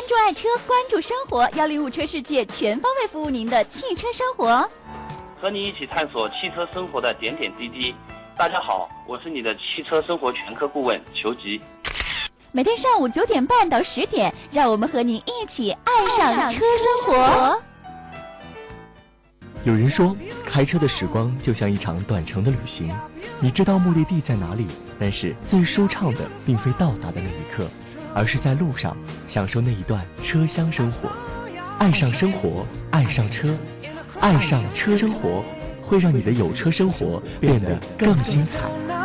关注爱车，关注生活，幺零五车世界全方位服务您的汽车生活。和你一起探索汽车生活的点点滴滴。大家好，我是你的汽车生活全科顾问裘吉。每天上午九点半到十点，让我们和您一起爱上车生活。有人说，开车的时光就像一场短程的旅行，你知道目的地在哪里，但是最舒畅的并非到达的那一刻，而是在路上享受那一段车厢生活。爱上生活，爱上车。爱上车生活，会让你的有车生活变得更精彩。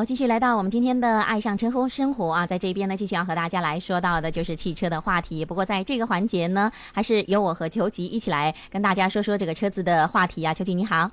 好，继续来到我们今天的爱上车生活啊，在这边呢，继续要和大家来说到的就是汽车的话题。不过在这个环节呢，还是由我和裘吉一起来跟大家说说这个车子的话题啊。裘吉你好，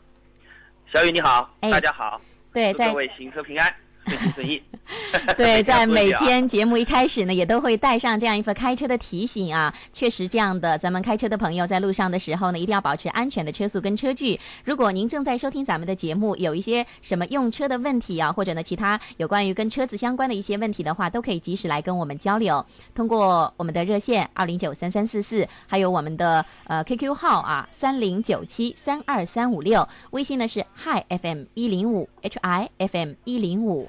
小雨你好，大家好，对，各位行车平安。顺心顺意。对，在每天节目一开始呢，也都会带上这样一份开车的提醒啊。确实这样的，咱们开车的朋友在路上的时候呢，一定要保持安全的车速跟车距。如果您正在收听咱们的节目，有一些什么用车的问题啊，或者呢其他有关于跟车子相关的一些问题的话，都可以及时来跟我们交流。通过我们的热线二零九三三四四，还有我们的呃 QQ 号啊三零九七三二三五六，微信呢是 Hi FM 一零五 H I F M 一零五。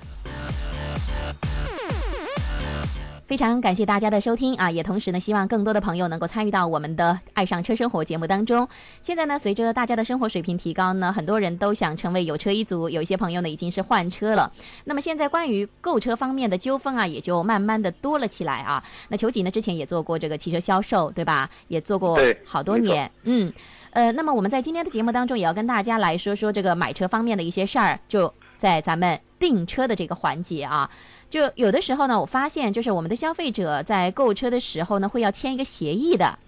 非常感谢大家的收听啊！也同时呢，希望更多的朋友能够参与到我们的《爱上车生活》节目当中。现在呢，随着大家的生活水平提高呢，很多人都想成为有车一族，有一些朋友呢已经是换车了。那么现在关于购车方面的纠纷啊，也就慢慢的多了起来啊。那球锦呢，之前也做过这个汽车销售，对吧？也做过好多年，嗯，呃，那么我们在今天的节目当中，也要跟大家来说说这个买车方面的一些事儿，就在咱们订车的这个环节啊。就有的时候呢，我发现就是我们的消费者在购车的时候呢，会要签一个协议的，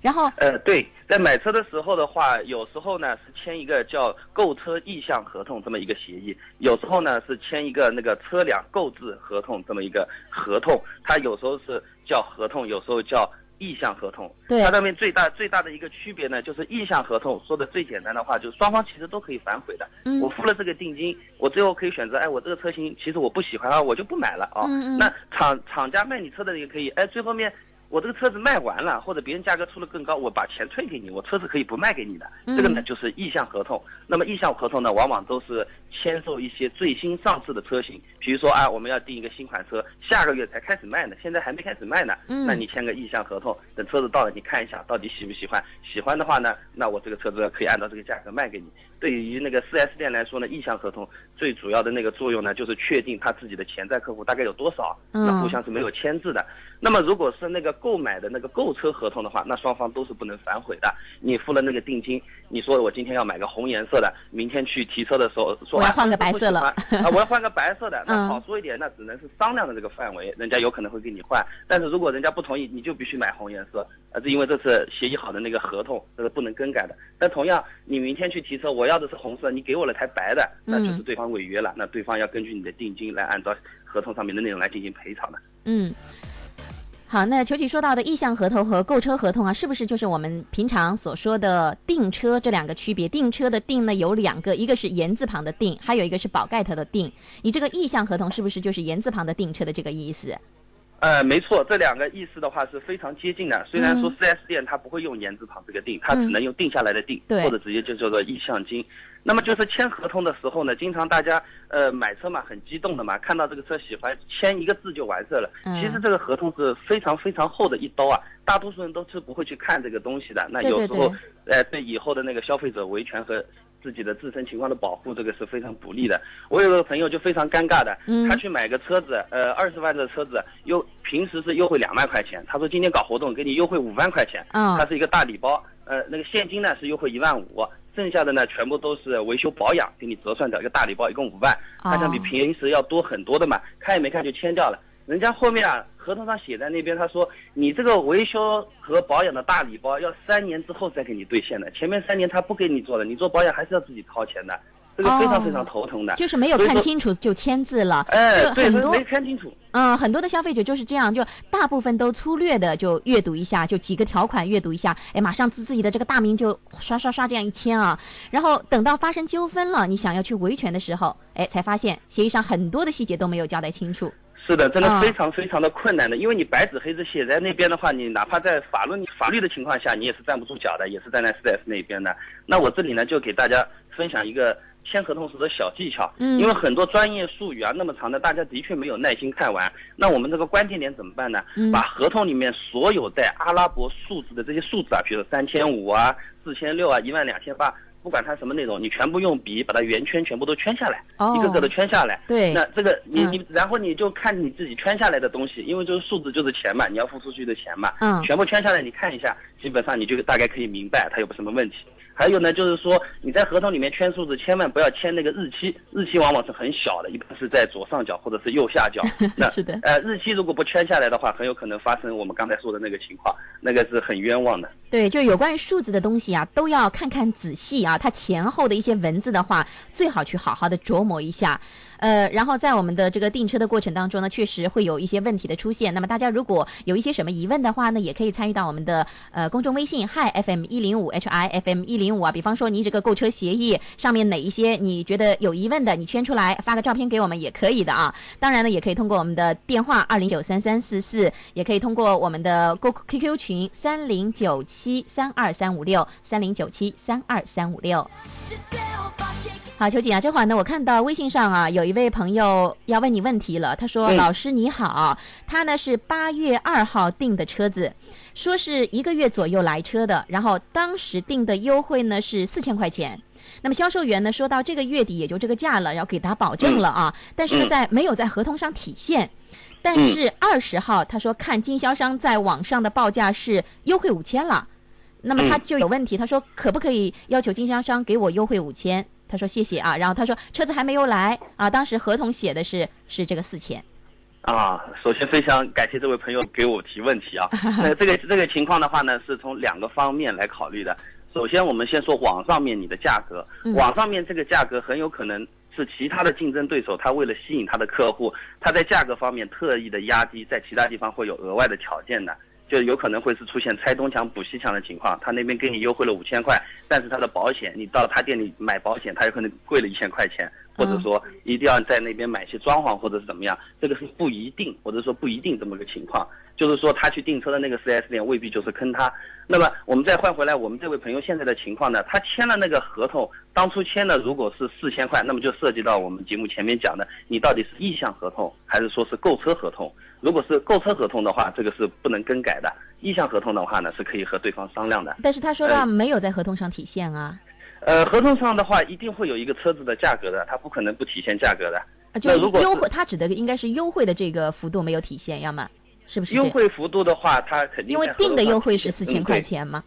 然后呃，对，在买车的时候的话，有时候呢是签一个叫购车意向合同这么一个协议，有时候呢是签一个那个车辆购置合同这么一个合同，它有时候是叫合同，有时候叫。意向合同，它上面最大最大的一个区别呢，就是意向合同说的最简单的话，就是双方其实都可以反悔的。我付了这个定金，我最后可以选择，哎，我这个车型其实我不喜欢啊，我就不买了啊。那厂厂家卖你车的也可以，哎，最后面。我这个车子卖完了，或者别人价格出的更高，我把钱退给你，我车子可以不卖给你的。这个呢就是意向合同。那么意向合同呢，往往都是签售一些最新上市的车型，比如说啊，我们要订一个新款车，下个月才开始卖呢，现在还没开始卖呢。嗯。那你签个意向合同，等车子到了，你看一下到底喜不喜欢。喜欢的话呢，那我这个车子可以按照这个价格卖给你。对于那个 4S 店来说呢，意向合同最主要的那个作用呢，就是确定他自己的潜在客户大概有多少，那互相是没有签字的。那么如果是那个购买的那个购车合同的话，那双方都是不能反悔的。你付了那个定金，你说我今天要买个红颜色的，明天去提车的时候说我要换个白色了，啊，我要换个白色的，那好说一点，那只能是商量的这个范围，人家有可能会给你换。但是如果人家不同意，你就必须买红颜色，啊，是因为这是协议好的那个合同，这是不能更改的。但同样，你明天去提车，我要的是红色，你给我了台白的，那就是对方违约了，那对方要根据你的定金来按照合同上面的内容来进行赔偿的。嗯。好，那球体说到的意向合同和购车合同啊，是不是就是我们平常所说的订车这两个区别？订车的订呢有两个，一个是言字旁的订，还有一个是宝盖头的订。你这个意向合同是不是就是言字旁的订车的这个意思？呃，没错，这两个意思的话是非常接近的。虽然说 4S 店它不会用言字旁这个定，它只能用定下来的订，或者直接就叫做意向金。那么就是签合同的时候呢，经常大家呃买车嘛很激动的嘛，看到这个车喜欢，签一个字就完事了。其实这个合同是非常非常厚的一刀啊，大多数人都是不会去看这个东西的。那有时候呃对以后的那个消费者维权和自己的自身情况的保护，这个是非常不利的。我有个朋友就非常尴尬的，他去买个车子，呃二十万的车子，优平时是优惠两万块钱，他说今天搞活动给你优惠五万块钱，他是一个大礼包，呃那个现金呢是优惠一万五。剩下的呢，全部都是维修保养，给你折算掉一个大礼包，一共五万，他想比平时要多很多的嘛，看也没看就签掉了。人家后面啊，合同上写在那边，他说你这个维修和保养的大礼包要三年之后再给你兑现的，前面三年他不给你做的，你做保养还是要自己掏钱的。这个非常哦非常头疼的。就是没有看清楚就签字了，哎，很多没看清楚。嗯，很多的消费者就是这样，就大部分都粗略的就阅读一下，就几个条款阅读一下，哎，马上自自己的这个大名就刷刷刷这样一签啊，然后等到发生纠纷了，你想要去维权的时候，哎，才发现协议上很多的细节都没有交代清楚。是的，真啊的非常非常的困难的，因为你白纸黑字写在那边的话，你哪怕在法律法律的情况下，你也是站不住脚的，也是站在 4S 那边的。那我这里呢，就给大家分享一个签合同时的小技巧，嗯因为很多专业术语啊那么长的，大家的确没有耐心看完。那我们这个关键点怎么办呢？嗯把合同里面所有带阿拉伯数字的这些数字啊，比如三千五啊、四千六啊、一万两千八。不管它什么内容，你全部用笔把它圆圈全部都圈下来，哦一个个的圈下来。对那这个你嗯你，然后你就看你自己圈下来的东西，因为就是数字就是钱嘛，你要付出去的钱嘛，嗯全部圈下来你看一下，基本上你就大概可以明白它有什么问题。还有呢，就是说你在合同里面圈数字，千万不要签那个日期，日期往往是很小的，一般是在左上角或者是右下角。那是的呃，日期如果不圈下来的话，很有可能发生我们刚才说的那个情况，那个是很冤枉的。对，就有关于数字的东西啊，都要看看仔细啊，它前后的一些文字的话，最好去好好的琢磨一下。呃，然后在我们的这个订车的过程当中呢，确实会有一些问题的出现。那么大家如果有一些什么疑问的话呢，也可以参与到我们的呃公众微信 hi FM 一零五 H I F M 一零五啊。比方说你这个购车协议上面哪一些你觉得有疑问的，你圈出来发个照片给我们也可以的啊。当然呢，也可以通过我们的电话二零九三三四四，也可以通过我们的 QQ 群三零九七三二三五六三零九七三二三五六。好，秋瑾啊，这会儿呢，我看到微信上啊，有一位朋友要问你问题了。他说：“嗯老师你好，他呢是八月二号订的车子，说是一个月左右来车的，然后当时订的优惠呢是四千块钱。那么销售员呢说到这个月底也就这个价了，要给他保证了啊，但是呢嗯在没有在合同上体现。但是二十号他说看经销商在网上的报价是优惠五千了。”那么他嗯就有问题，他说可不可以要求经销商给我优惠五千？他说谢谢啊，然后他说车子还没有来啊，当时合同写的是是这个四千。啊，首先非常感谢这位朋友给我提问题啊。那这个这个情况的话呢，是从两个方面来考虑的。首先，我们先说网上面你的价格，嗯网上面这个价格很有可能是其他的竞争对手，他为了吸引他的客户，他在价格方面特意的压低，在其他地方会有额外的条件的。就有可能会是出现拆东墙补西墙的情况，他那边给你优惠了五千块，但是他的保险，你到他店里买保险，他有可能贵了一千块钱，或者说一定要在那边买些装潢或者是怎么样，这个是不一定，或者说不一定这么个情况。就是说他去订车的那个 4S 店未必就是坑他。那么我们再换回来，我们这位朋友现在的情况呢，他签了那个合同，当初签的如果是四千块，那么就涉及到我们节目前面讲的，你到底是意向合同还是说是购车合同？如果是购车合同的话，这个是不能更改的；意向合同的话呢，是可以和对方商量的。但是他说到呃没有在合同上体现啊，呃，合同上的话一定会有一个车子的价格的，它不可能不体现价格的。啊就那如果优惠，他指的应该是优惠的这个幅度没有体现，要么是不是？优惠幅度的话，它肯定因为定的优惠是四千块。钱嘛。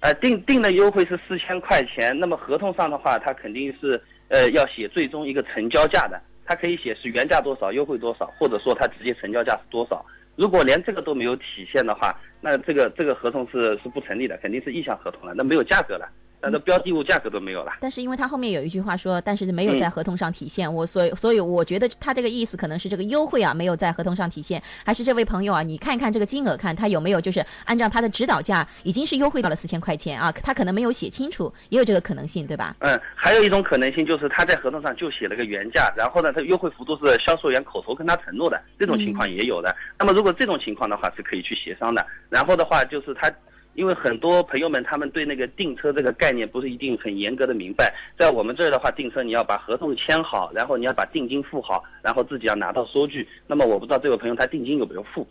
呃，定定的优惠是四千块钱，那么合同上的话，它肯定是呃要写最终一个成交价的，它可以写是原价多少，优惠多少，或者说它直接成交价是多少。如果连这个都没有体现的话，那这个这个合同是是不成立的，肯定是意向合同了，那没有价格了，那这标的物价格都没有了。但是因为他后面有一句话说，但是没有在嗯合同上体现，我所以所以我觉得他这个意思可能是这个优惠啊没有在合同上体现，还是这位朋友啊，你看一看这个金额，看他有没有就是按照他的指导价已经是优惠到了四千块钱啊，他可能没有写清楚，也有这个可能性，对吧？嗯，还有一种可能性就是他在合同上就写了个原价，然后呢，他优惠幅度是销售员口头跟他承诺的，这种情况也有的。那么如果这种情况的话，是可以去协商的。然后的话就是他。因为很多朋友们他们对那个订车这个概念不是一定很严格的明白，在我们这儿的话，订车你要把合同签好，然后你要把定金付好，然后自己要拿到收据。那么我不知道这位朋友他定金有没有付？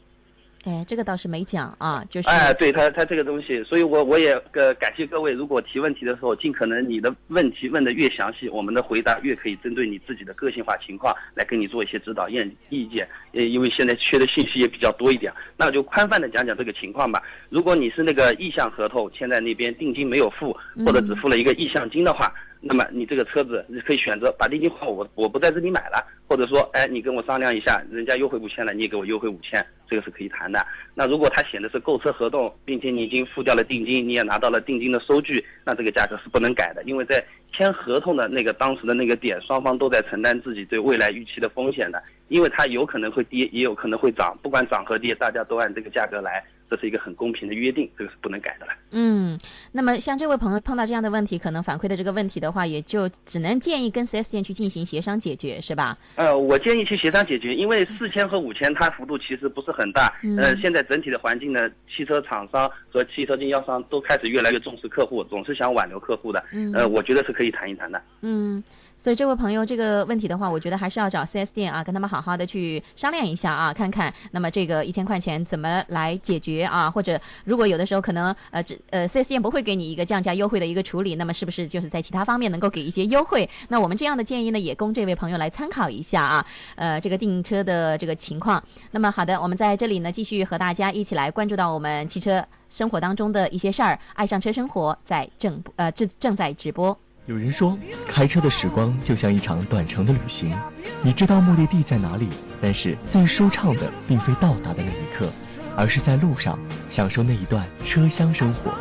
哎，这个倒是没讲啊，就是哎，对他他这个东西，所以我我也呃感谢各位，如果提问题的时候，尽可能你的问题问的越详细，我们的回答越可以针对你自己的个性化情况来给你做一些指导意意见。呃，因为现在缺的信息也比较多一点，那我就宽泛的讲讲这个情况吧。如果你是那个意向合同签在那边，定金没有付，或者只付了一个意向金的话，那么你这个车子你可以选择把定金还我，我不在这里买了，或者说，哎，你跟我商量一下，人家优惠五千了，你也给我优惠五千，这个是可以谈的。那如果他写的是购车合同，并且你已经付掉了定金，你也拿到了定金的收据，那这个价格是不能改的，因为在签合同的那个当时的那个点，双方都在承担自己对未来预期的风险的，因为它有可能会跌，也有可能会涨，不管涨和跌，大家都按这个价格来。这是一个很公平的约定，这个是不能改的了。嗯，那么像这位朋友碰到这样的问题，可能反馈的这个问题的话，也就只能建议跟四 S 店去进行协商解决，是吧？呃，我建议去协商解决，因为四千和五千它幅度其实不是很大。呃，现在整体的环境呢，汽车厂商和汽车经销商都开始越来越重视客户，总是想挽留客户的。嗯，呃，我觉得是可以谈一谈的。嗯。所以这位朋友这个问题的话，我觉得还是要找 4S 店啊，跟他们好好的去商量一下啊，看看那么这个一千块钱怎么来解决啊？或者如果有的时候可能呃这呃 4S 店不会给你一个降价优惠的一个处理，那么是不是就是在其他方面能够给一些优惠？那我们这样的建议呢，也供这位朋友来参考一下啊。呃，这个订车的这个情况。那么好的，我们在这里呢继续和大家一起来关注到我们汽车生活当中的一些事儿。爱上车生活在正呃正正在直播。有人说，开车的时光就像一场短程的旅行，你知道目的地在哪里，但是最舒畅的并非到达的那一刻，而是在路上享受那一段车厢生活。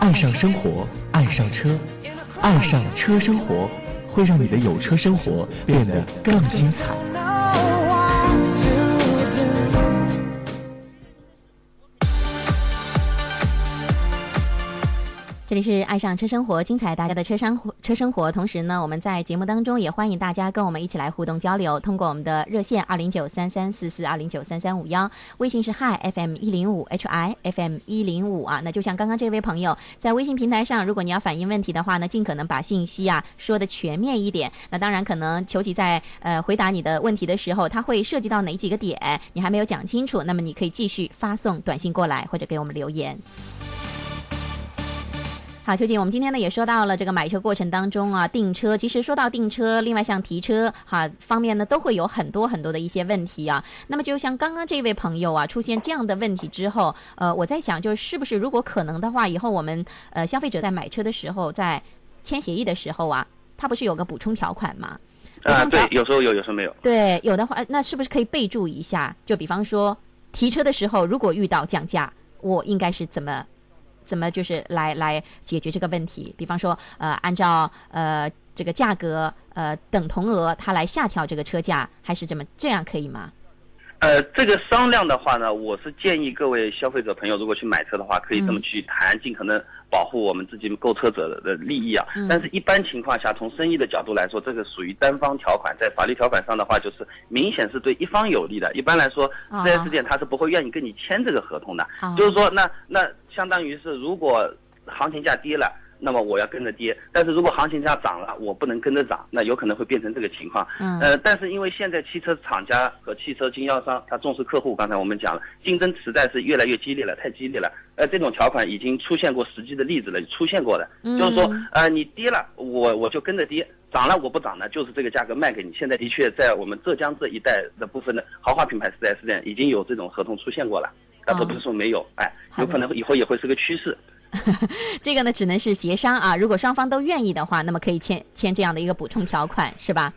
爱上生活，爱上车，爱上车生活，会让你的有车生活变得更精彩。是爱上车生活，精彩大家的车生车生活。同时呢，我们在节目当中也欢迎大家跟我们一起来互动交流，通过我们的热线二零九三三四四二零九三三五幺，微信是 hi fm 一零五 h i f m 一零五啊。那就像刚刚这位朋友在微信平台上，如果你要反映问题的话呢，尽可能把信息啊说的全面一点。那当然可能求其在呃回答你的问题的时候，他会涉及到哪几个点，你还没有讲清楚，那么你可以继续发送短信过来或者给我们留言。好，秋瑾，我们今天呢也说到了这个买车过程当中啊，订车。其实说到订车，另外像提车哈方面呢，都会有很多很多的一些问题啊。那么就像刚刚这位朋友啊，出现这样的问题之后，呃，我在想，就是是不是如果可能的话，以后我们呃消费者在买车的时候，在签协议的时候啊，他不是有个补充条款吗？啊，对，有时候有，有时候没有。对，有的话，那是不是可以备注一下？就比方说提车的时候，如果遇到降价，我应该是怎么？怎么就是来来解决这个问题？比方说，呃，按照呃这个价格呃等同额，他来下调这个车价，还是怎么这样可以吗？呃，这个商量的话呢，我是建议各位消费者朋友，如果去买车的话，可以这么去谈，尽可能保护我们自己购车者的利益啊。但是，一般情况下，从生意的角度来说，这个属于单方条款，在法律条款上的话，就是明显是对一方有利的。一般来说，4S 店他是不会愿意跟你签这个合同的。就是说，那那相当于是，如果行情价跌了。那么我要跟着跌，但是如果行情价涨了，我不能跟着涨，那有可能会变成这个情况。嗯，呃，但是因为现在汽车厂家和汽车经销商他重视客户，刚才我们讲了，竞争实在是越来越激烈了，太激烈了。呃，这种条款已经出现过实际的例子了，出现过的，就是说，呃，你跌了，我我就跟着跌，涨了我不涨呢，就是这个价格卖给你。现在的确在我们浙江这一带的部分的豪华品牌四 S 店已经有这种合同出现过了，但不是说没有，哎，有可能以后也会是个趋势。这个呢，只能是协商啊。如果双方都愿意的话，那么可以签签这样的一个补充条款，是吧？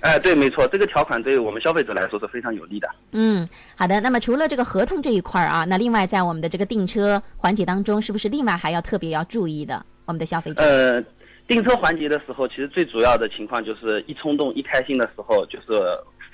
哎，对，没错，这个条款对于我们消费者来说是非常有利的。嗯，好的。那么除了这个合同这一块儿啊，那另外在我们的这个订车环节当中，是不是另外还要特别要注意的？我们的消费者？呃，订车环节的时候，其实最主要的情况就是一冲动、一开心的时候，就是。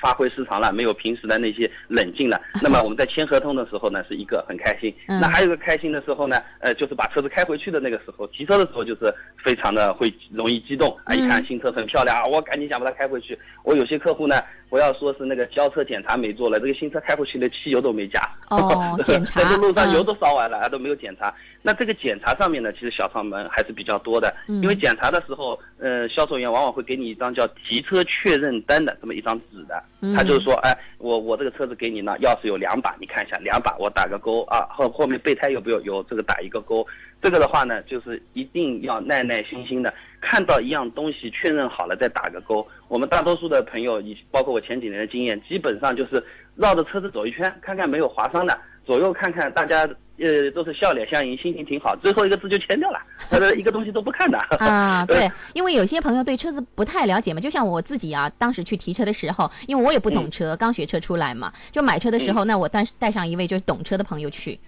发挥失常了，没有平时的那些冷静了。那么我们在签合同的时候呢，是一个很开心。那还有一个开心的时候呢，呃，就是把车子开回去的那个时候，提车的时候就是非常的会容易激动啊！一看新车很漂亮啊，我赶紧想把它开回去。我有些客户呢，不要说是那个交车检查没做了，这个新车开回去的汽油都没加。哦，在这路上油都烧完了，啊，都没有检查。那这个检查上面呢，其实小上门还是比较多的，因为检查的时候，呃，销售员往往会给你一张叫提车确认单的这么一张纸的。他就是说，哎，我我这个车子给你呢，钥匙有两把，你看一下，两把我打个勾啊，后后面备胎有没有有这个打一个勾，这个的话呢，就是一定要耐耐心心的看到一样东西确认好了再打个勾。我们大多数的朋友，以包括我前几年的经验，基本上就是绕着车子走一圈，看看没有划伤的，左右看看，大家呃都是笑脸相迎，心情挺好，最后一个字就签掉了，呃一个东西都不看的。啊，对，因为有些朋友对车子不太了解嘛，就像我自己啊，当时去提车的时候，因为我也不懂车，刚学车出来嘛，就买车的时候，那我带带上一位就是懂车的朋友去，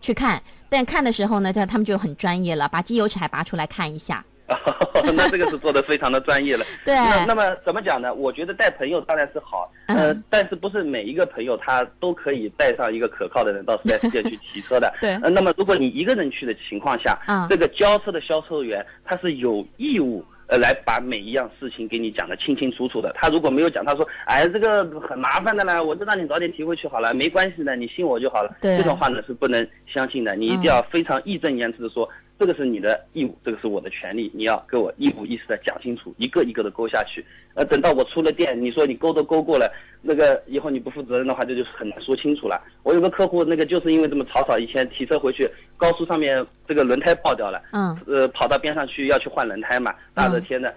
去看，但看的时候呢，他他们就很专业了，把机油尺还拔出来看一下。那这个是做的非常的专业了。对。那那么怎么讲呢？我觉得带朋友当然是好，呃，但是不是每一个朋友他都可以带上一个可靠的人到四 S 店去提车的。对。呃，那么如果你一个人去的情况下，这个交车的销售员他是有义务呃来把每一样事情给你讲的清清楚楚的。他如果没有讲，他说，哎，这个很麻烦的呢，我就让你早点提回去好了，没关系的，你信我就好了。对。这种话呢是不能相信的，你一定要非常义正言辞的说。这个是你的义务，这个是我的权利，你要给我一五一十的讲清楚，一个一个的勾下去。呃，等到我出了店，你说你勾都勾过了，那个以后你不负责任的话，这就是很难说清楚了。我有个客户，那个就是因为这么草草，以前提车回去，高速上面这个轮胎爆掉了，嗯，呃，跑到边上去要去换轮胎嘛，大热天的，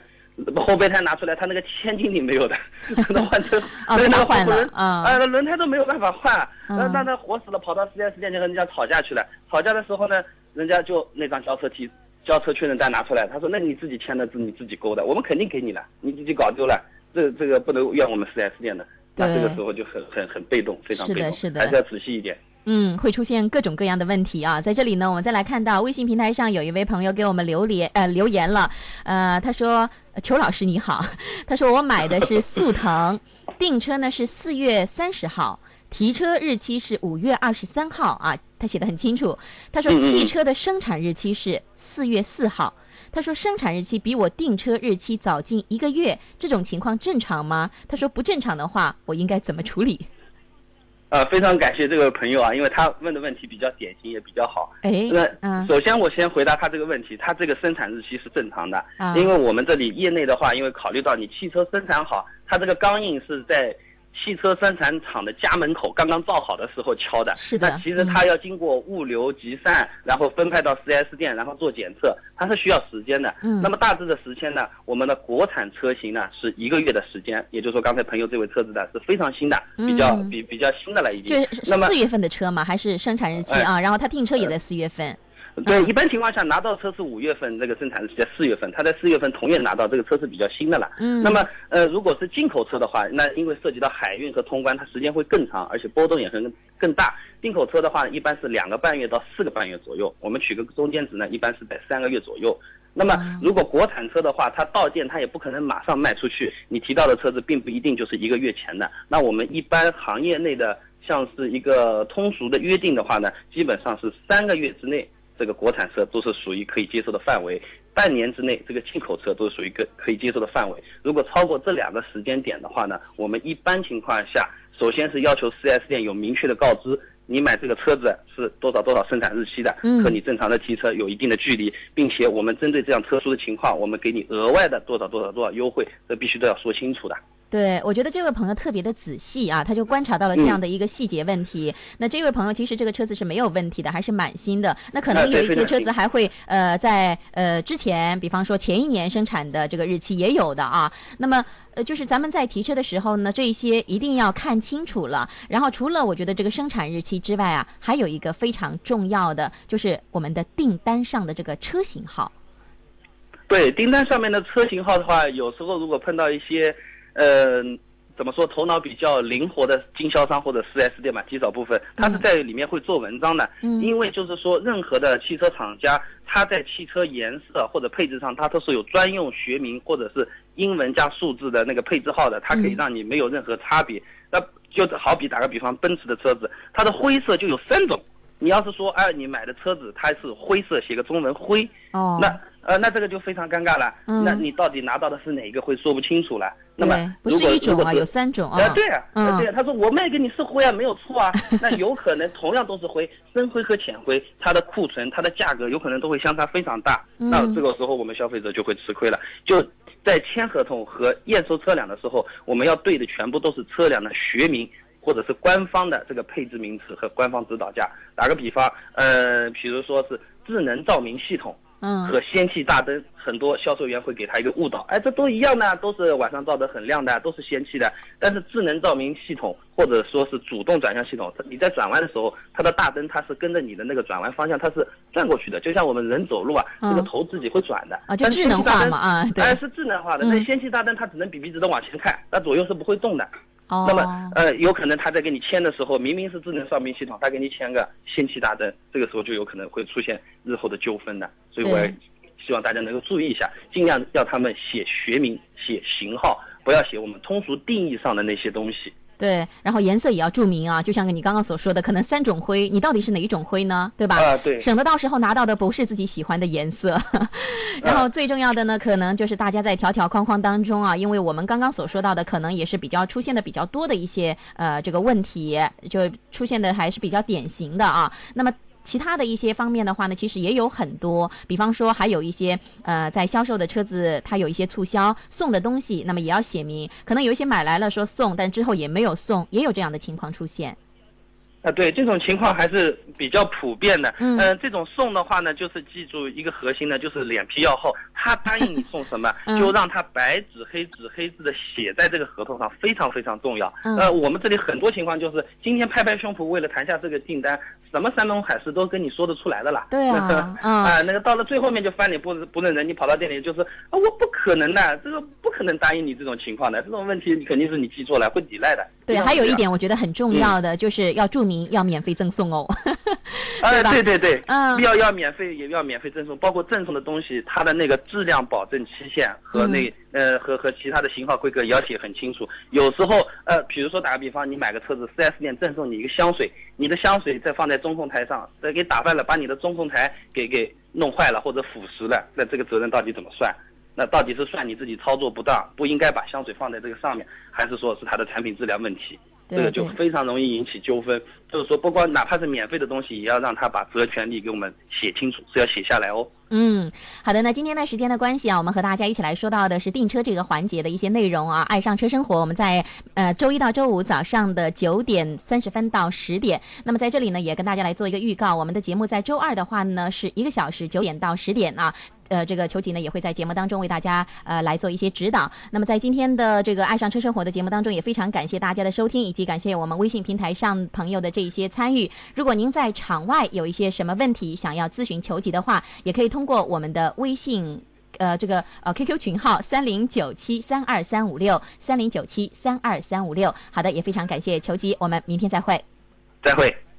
后备胎拿出来，他那个千斤顶没有的，那换车，那拿换轮，啊，呃，轮胎都没有办法换，那那那活死了，跑到四 S 店就和人家吵架去了。吵架的时候呢，人家就那张交车提。交车确认单拿出来，他说：“那你自己签的字，你自己勾的，我们肯定给你了，你自己搞丢了，这这个不能怨我们四 S 店的。”那这个时候就很很很被动，非常被动，是的，还是要仔细一点。嗯，会出现各种各样的问题啊。在这里呢，我们再来看到微信平台上有一位朋友给我们留言，呃，留言了，呃，他说：“裘老师你好，他说我买的是速腾，订车呢是四月三十号，提车日期是五月二十三号啊。”他写的很清楚，他说汽车的生产日期是。四月四号，他说生产日期比我订车日期早近一个月，这种情况正常吗？他说不正常的话，我应该怎么处理？呃，非常感谢这位朋友啊，因为他问的问题比较典型，也比较好。哎，那首先我先回答他这个问题，他这个生产日期是正常的，因为我们这里业内的话，因为考虑到你汽车生产好，它这个钢印是在。汽车生产厂的家门口刚刚造好的时候敲的，是的。那其实它要经过物流集散，然后分派到 4S 店，然后做检测，它是需要时间的。嗯。那么大致的时间呢？我们的国产车型呢是一个月的时间，也就是说刚才朋友这位车子呢是非常新的，比较比比较新的了已经。那么四月份的车嘛，还是生产日期啊？然后他订车也在四月份。对，一般情况下拿到车是五月份，这个生产日期在四月份，他在四月份同月拿到这个车是比较新的了。嗯。那么，呃，如果是进口车的话，那因为涉及到海运和通关，它时间会更长，而且波动也很更大。进口车的话，一般是两个半月到四个半月左右，我们取个中间值呢，一般是在三个月左右。那么，如果国产车的话，它到店它也不可能马上卖出去，你提到的车子并不一定就是一个月前的。那我们一般行业内的，像是一个通俗的约定的话呢，基本上是三个月之内。这个国产车都是属于可以接受的范围，半年之内这个进口车都是属于可可以接受的范围。如果超过这两个时间点的话呢，我们一般情况下，首先是要求 4S 店有明确的告知，你买这个车子是多少多少生产日期的，和你正常的提车有一定的距离，并且我们针对这样特殊的情况，我们给你额外的多少多少多少优惠，这必须都要说清楚的。对，我觉得这位朋友特别的仔细啊，他就观察到了这样的一个细节问题。那这位朋友其实这个车子是没有问题的，还是满新的。那可能有一些车子还会呃在呃之前，比方说前一年生产的这个日期也有的啊。那么呃就是咱们在提车的时候呢，这些一定要看清楚了。然后除了我觉得这个生产日期之外啊，还有一个非常重要的就是我们的订单上的这个车型号。对，订单上面的车型号的话，有时候如果碰到一些。呃，怎么说？头脑比较灵活的经销商或者四 S 店嘛，极少部分，他是在里面会做文章的。嗯。因为就是说，任何的汽车厂家，他在汽车颜色或者配置上，它都是有专用学名或者是英文加数字的那个配置号的，它可以让你没有任何差别。那就好比打个比方，奔驰的车子，它的灰色就有三种。你要是说，哎，你买的车子它是灰色，写个中文灰，哦，那呃，那这个就非常尴尬了。嗯，那你到底拿到的是哪一个，会说不清楚了。那么，不是一种啊，有三种啊。呃，对啊，嗯，对啊，他说我卖给你是灰啊，没有错啊。那有可能同样都是灰，深灰和浅灰，它的库存、它的价格有可能都会相差非常大。那这个时候我们消费者就会吃亏了。就在签合同和验收车辆的时候，我们要对的全部都是车辆的学名。或者是官方的这个配置名词和官方指导价。打个比方，呃，比如说是智能照明系统，嗯和氙气大灯，很多销售员会给他一个误导，哎，这都一样的，都是晚上照得很亮的，都是氙气的。但是智能照明系统或者说是主动转向系统，它你在转弯的时候，它的大灯它是跟着你的那个转弯方向，它是转过去的，就像我们人走路啊，嗯这个头自己会转的。啊，就智能化嘛啊，对，哎，是智能化的。嗯那氙气大灯它只能笔笔直的往前看，那左右是不会动的。哦，那么，呃，有可能他在给你签的时候，明明是智能照明系统，他给你签个氙气大灯，这个时候就有可能会出现日后的纠纷的。所以我也希望大家能够注意一下，尽量要他们写学名、写型号，不要写我们通俗定义上的那些东西。对，然后颜色也要注明啊，就像你刚刚所说的，可能三种灰，你到底是哪一种灰呢？对吧？啊，对，省得到时候拿到的不是自己喜欢的颜色。然后最重要的呢，可能就是大家在条条框框当中啊，因为我们刚刚所说到的，可能也是比较出现的比较多的一些呃这个问题，就出现的还是比较典型的啊。那么。其他的一些方面的话呢，其实也有很多，比方说还有一些呃，在销售的车子，它有一些促销送的东西，那么也要写明，可能有一些买来了说送，但之后也没有送，也有这样的情况出现。啊，对，这种情况还是比较普遍的。嗯呃这种送的话呢，就是记住一个核心呢，就是脸皮要厚。他答应你送什么，嗯就让他白纸黑字黑字的写在这个合同上，非常非常重要。嗯呃，我们这里很多情况就是今天拍拍胸脯，为了谈下这个订单，什么山盟海誓都跟你说得出来的啦。对啊 嗯 啊，那个到了最后面就翻脸不不认人，你跑到店里就是啊，我不可能的，这个不可能答应你这种情况的，这种问题你肯定是你记错了，会抵赖的。对，还有一点我觉得很重要的，就是要注明要免费赠送哦。哎，吧对对对，嗯要要免费也要免费赠送，包括赠送的东西，它的那个质量保证期限和那、嗯呃和和其他的型号规格也要写很清楚。有时候呃，比如说打个比方，你买个车子，4S 店赠送你一个香水，你的香水再放在中控台上，再给打坏了，把你的中控台给给弄坏了或者腐蚀了，那这个责任到底怎么算？那到底是算你自己操作不当，不应该把香水放在这个上面，还是说是它的产品质量问题？这个就非常容易引起纠纷。就是说，不光哪怕是免费的东西，也要让他把责权利给我们写清楚，是要写下来哦。嗯，好的。那今天呢，时间的关系啊，我们和大家一起来说到的是订车这个环节的一些内容啊。爱上车生活，我们在呃周一到周五早上的九点三十分到十点。那么在这里呢，也跟大家来做一个预告，我们的节目在周二的话呢，是一个小时九点到十点啊。呃，这个球吉呢也会在节目当中为大家呃来做一些指导。那么在今天的这个爱上车生活的节目当中，也非常感谢大家的收听，以及感谢我们微信平台上朋友的这一些参与。如果您在场外有一些什么问题想要咨询球吉的话，也可以通过我们的微信。呃，这个呃 QQ 群号三零九七三二三五六三零九七三二三五六。好的，也非常感谢球吉，我们明天再会。再会。